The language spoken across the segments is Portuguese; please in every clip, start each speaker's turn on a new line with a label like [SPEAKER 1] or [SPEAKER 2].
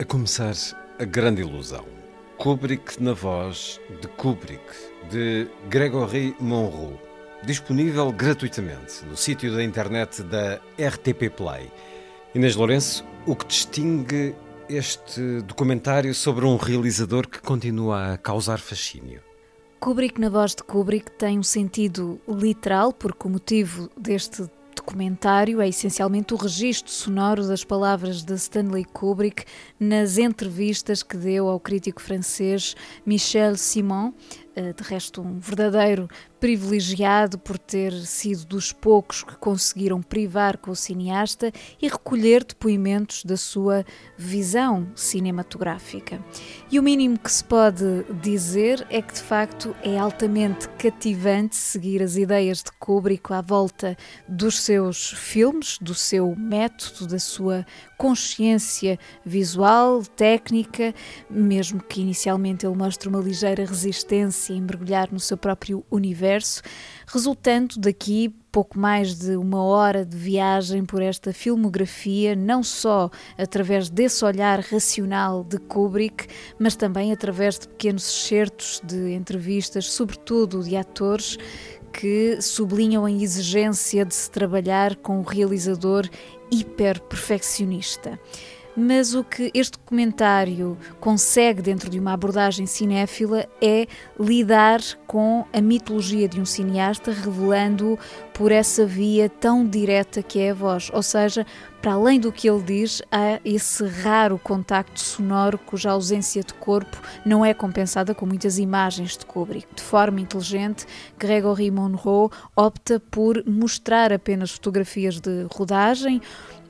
[SPEAKER 1] A começar, A Grande Ilusão. Kubrick na voz de Kubrick, de Gregory Monroe. Disponível gratuitamente no sítio da internet da RTP Play. Inês Lourenço, o que distingue este documentário sobre um realizador que continua a causar fascínio?
[SPEAKER 2] Kubrick na voz de Kubrick tem um sentido literal, porque o motivo deste documentário é essencialmente o registro sonoro das palavras de Stanley Kubrick nas entrevistas que deu ao crítico francês Michel Simon, de resto um verdadeiro privilegiado por ter sido dos poucos que conseguiram privar com o cineasta e recolher depoimentos da sua visão cinematográfica. E o mínimo que se pode dizer é que de facto é altamente cativante seguir as ideias de Kubrick à volta dos seus filmes, do seu método, da sua consciência visual, técnica, mesmo que inicialmente ele mostre uma ligeira resistência em mergulhar no seu próprio universo, resultando daqui pouco mais de uma hora de viagem por esta filmografia, não só através desse olhar racional de Kubrick, mas também através de pequenos excertos de entrevistas, sobretudo de atores, que sublinham a exigência de se trabalhar com o realizador hiper perfeccionista. Mas o que este documentário consegue, dentro de uma abordagem cinéfila, é lidar com a mitologia de um cineasta, revelando-o por essa via tão direta que é a voz. Ou seja, para além do que ele diz, há esse raro contacto sonoro cuja ausência de corpo não é compensada com muitas imagens de Kubrick. De forma inteligente, Gregory Monroe opta por mostrar apenas fotografias de rodagem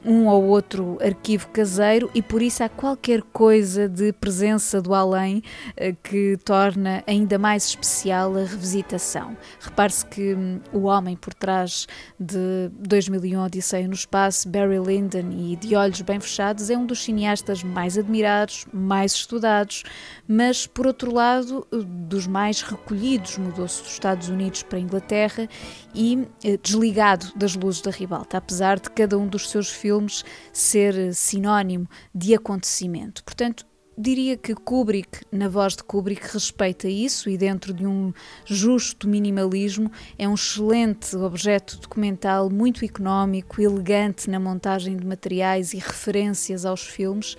[SPEAKER 2] um ou outro arquivo caseiro e por isso há qualquer coisa de presença do além eh, que torna ainda mais especial a revisitação. Repare-se que hum, o homem por trás de 2001 Odisseia no Espaço, Barry Lyndon e De Olhos Bem Fechados é um dos cineastas mais admirados, mais estudados, mas por outro lado eh, dos mais recolhidos, mudou-se dos Estados Unidos para a Inglaterra e eh, desligado das luzes da ribalta, apesar de cada um dos seus filmes ser sinónimo de acontecimento. Portanto, diria que Kubrick, na voz de Kubrick, respeita isso e, dentro de um justo minimalismo, é um excelente objeto documental, muito económico, elegante na montagem de materiais e referências aos filmes.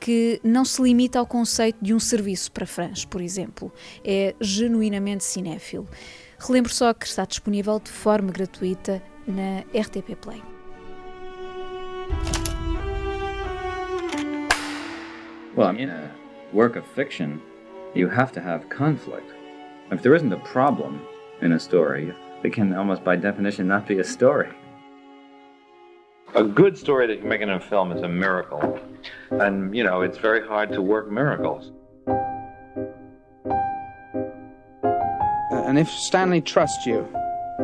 [SPEAKER 2] Que não se limita ao conceito de um serviço para fãs, por exemplo. É genuinamente cinéfilo. Relembro só que está disponível de forma gratuita na RTP Play.
[SPEAKER 3] Well, I mean, a work of fiction, you have to have conflict. If there isn't a problem in a story, it can almost by definition not be a story.
[SPEAKER 4] A good story that you make in a film is a miracle. And, you know, it's very hard to work miracles.
[SPEAKER 5] And if Stanley trusts you,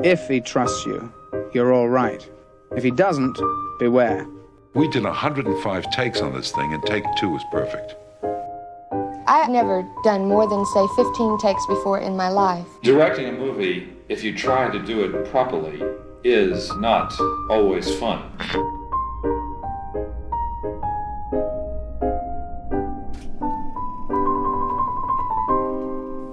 [SPEAKER 5] if he trusts you, you're all right. If he doesn't, beware.
[SPEAKER 6] We did 105 takes on this thing, and take two was perfect.
[SPEAKER 7] I've never done more than, say, 15 takes before in my life.
[SPEAKER 8] Directing a movie, if you try to do it properly, is not always fun.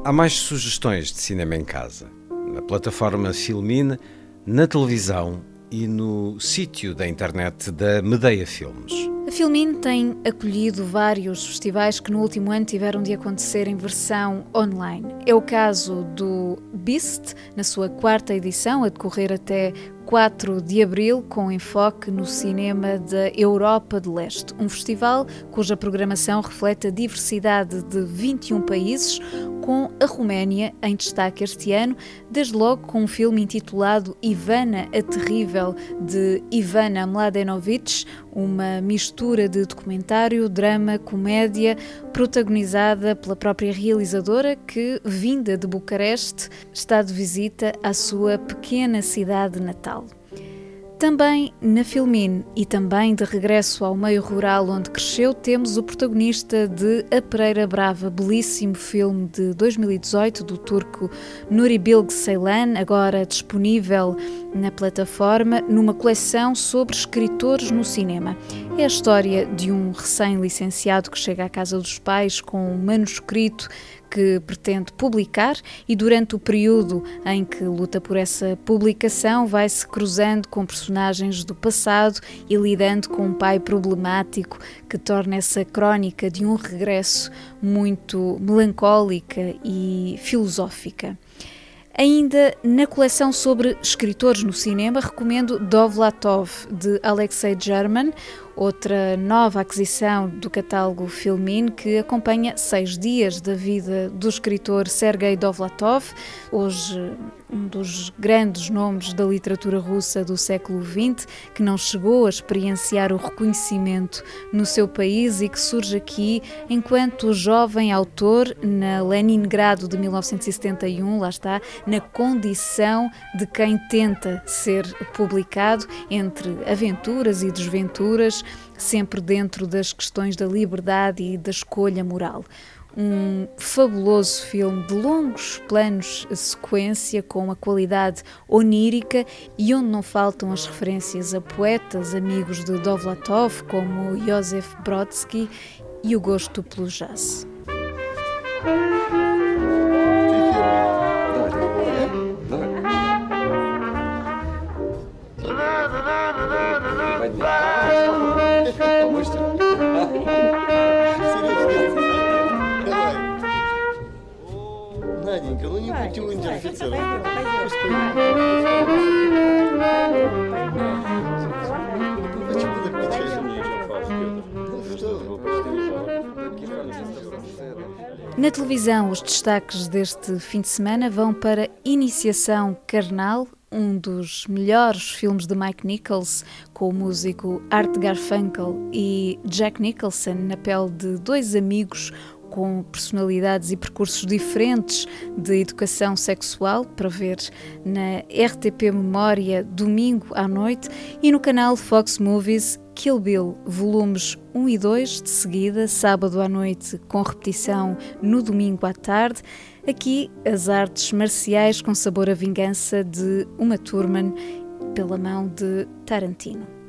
[SPEAKER 1] Há mais sugestões de cinema em casa, na plataforma Filmine, na televisão e no sítio da internet da Medeia Filmes.
[SPEAKER 2] A Filmin tem acolhido vários festivais que no último ano tiveram de acontecer em versão online. É o caso do Beast, na sua quarta edição, a decorrer até 4 de abril, com enfoque no cinema da Europa de Leste, um festival cuja programação reflete a diversidade de 21 países, com a Roménia em destaque este ano, desde logo com um filme intitulado Ivana a Terrível, de Ivana Mladenovic, uma mistura de documentário, drama, comédia, protagonizada pela própria realizadora que, vinda de Bucareste, está de visita à sua pequena cidade natal. Também na Filmin e também de regresso ao meio rural onde cresceu, temos o protagonista de A Pereira Brava, belíssimo filme de 2018 do turco Nuri Bilge Ceylan, agora disponível na plataforma, numa coleção sobre escritores no cinema. É a história de um recém-licenciado que chega à casa dos pais com um manuscrito que pretende publicar e durante o período em que luta por essa publicação vai se cruzando com personagens do passado e lidando com um pai problemático que torna essa crónica de um regresso muito melancólica e filosófica. Ainda na coleção sobre escritores no cinema, recomendo Dovlatov, de Alexei German, outra nova aquisição do catálogo Filmin que acompanha seis dias da vida do escritor Sergei Dovlatov, hoje um dos grandes nomes da literatura russa do século XX, que não chegou a experienciar o reconhecimento no seu país e que surge aqui enquanto jovem autor na Leningrado de 1971, lá está, na condição de quem tenta ser publicado entre aventuras e desventuras sempre dentro das questões da liberdade e da escolha moral um fabuloso filme de longos planos a sequência com uma qualidade onírica e onde não faltam as referências a poetas amigos de Dovlatov como Josef Brodsky e o gosto pelo jazz.
[SPEAKER 9] Bye. ну не будьте унтер-офицером. Почему так печально?
[SPEAKER 2] Na televisão, os destaques deste fim de semana vão para Iniciação Carnal, um dos melhores filmes de Mike Nichols, com o músico Art Garfunkel e Jack Nicholson na pele de dois amigos com personalidades e percursos diferentes de educação sexual, para ver na RTP Memória domingo à noite e no canal Fox Movies Kill Bill, volumes 1 e 2 de seguida, sábado à noite, com repetição no domingo à tarde. Aqui, as artes marciais com sabor a vingança de Uma Thurman pela mão de Tarantino.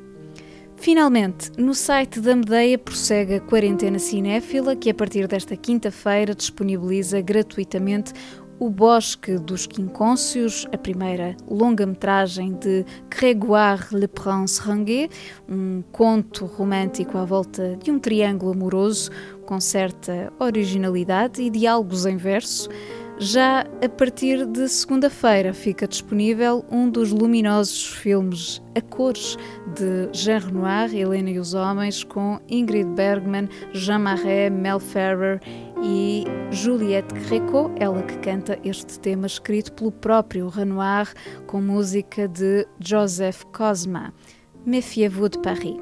[SPEAKER 2] Finalmente, no site da Medeia prossegue a quarentena cinéfila, que a partir desta quinta-feira disponibiliza gratuitamente o Bosque dos Quincôncios, a primeira longa-metragem de Grégoire Le Prince Ranguet, um conto romântico à volta de um triângulo amoroso com certa originalidade e diálogos em verso. Já a partir de segunda-feira fica disponível um dos luminosos filmes A Cores de Jean Renoir, Helena e os Homens, com Ingrid Bergman, Jean Marais, Mel Ferrer e Juliette Gréco, ela que canta este tema escrito pelo próprio Renoir com música de Joseph Cosma. Méfiez-vous de Paris.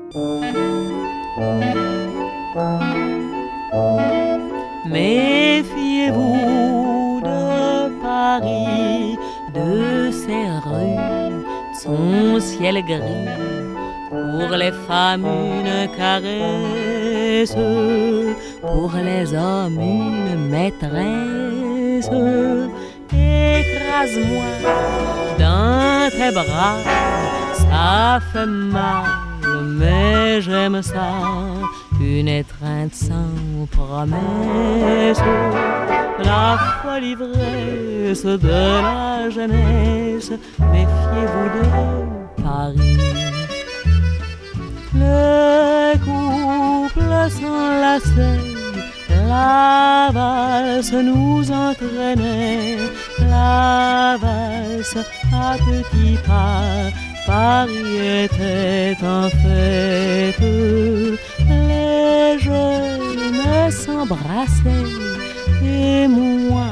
[SPEAKER 10] Méfiez-vous De ses rues, son ciel gris. Pour les femmes, une caresse, pour les hommes, une maîtresse. Écrase-moi dans tes bras, ça fait mal, mais j'aime ça une étreinte sans promesse, la folle ivresse de la jeunesse, méfiez-vous de Paris. Le couple s'enlaçait, la valse nous entraînait, la valse à petits pas, Paris était en fête. Les jeunes s'embrassaient et moi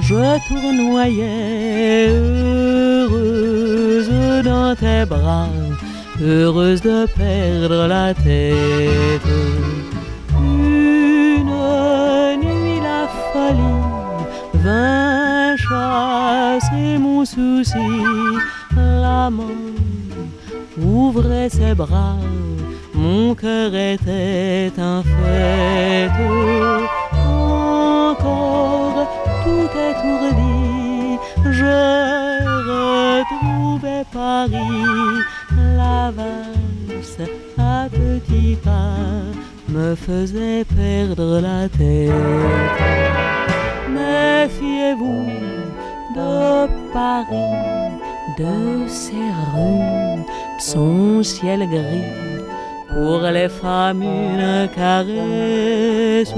[SPEAKER 10] je tournoyais heureuse dans tes bras, heureuse de perdre la tête. Une nuit la folie vint chasser mon souci, la mort ouvrait ses bras, mon cœur était en fête. Tout étourdi, je retrouvais Paris, la valse à petits pas me faisait perdre la tête. Méfiez-vous de Paris, de ses rues, son ciel gris. Pour les femmes, une caresse,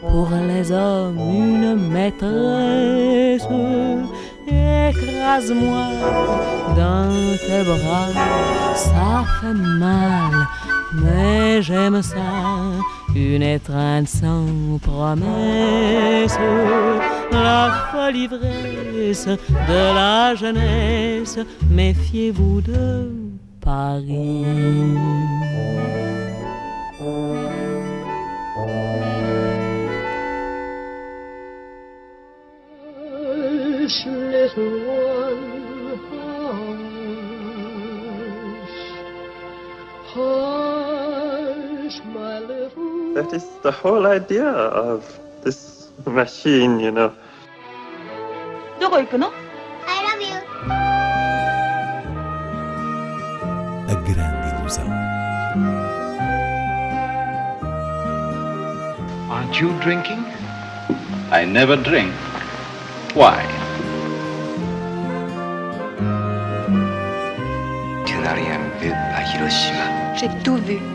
[SPEAKER 10] pour les hommes, une maîtresse. Écrase-moi dans tes bras, ça fait mal, mais j'aime ça. Une étreinte sans promesse, la folle ivresse de la jeunesse. Méfiez-vous de Paris.
[SPEAKER 11] Hush, little one, hush. Hush, my little
[SPEAKER 12] That is the whole idea of this machine, you know.
[SPEAKER 13] どこ行くの
[SPEAKER 14] Aren't you drinking? I never drink. Why?
[SPEAKER 15] Tu vu à Hiroshima.
[SPEAKER 13] J'ai tout vu. Tout.